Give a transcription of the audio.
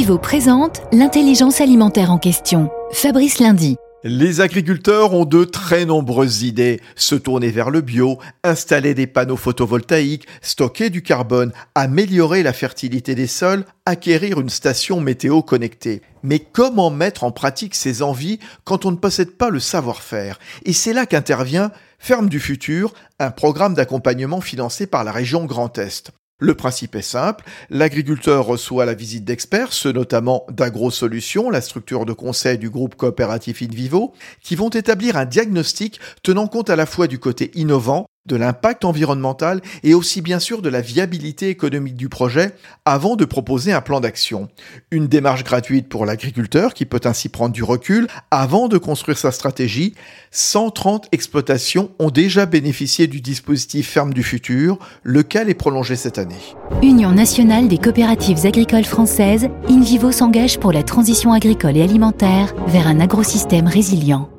InVivo présente l'intelligence alimentaire en question. Fabrice Lundi. Les agriculteurs ont de très nombreuses idées. Se tourner vers le bio, installer des panneaux photovoltaïques, stocker du carbone, améliorer la fertilité des sols, acquérir une station météo connectée. Mais comment mettre en pratique ces envies quand on ne possède pas le savoir-faire? Et c'est là qu'intervient Ferme du futur, un programme d'accompagnement financé par la région Grand Est. Le principe est simple, l'agriculteur reçoit la visite d'experts, ceux notamment d'AgroSolutions, la structure de conseil du groupe coopératif InVivo, qui vont établir un diagnostic tenant compte à la fois du côté innovant de l'impact environnemental et aussi bien sûr de la viabilité économique du projet avant de proposer un plan d'action. Une démarche gratuite pour l'agriculteur qui peut ainsi prendre du recul avant de construire sa stratégie. 130 exploitations ont déjà bénéficié du dispositif Ferme du futur, lequel est prolongé cette année. Union nationale des coopératives agricoles françaises, InVivo s'engage pour la transition agricole et alimentaire vers un agrosystème résilient.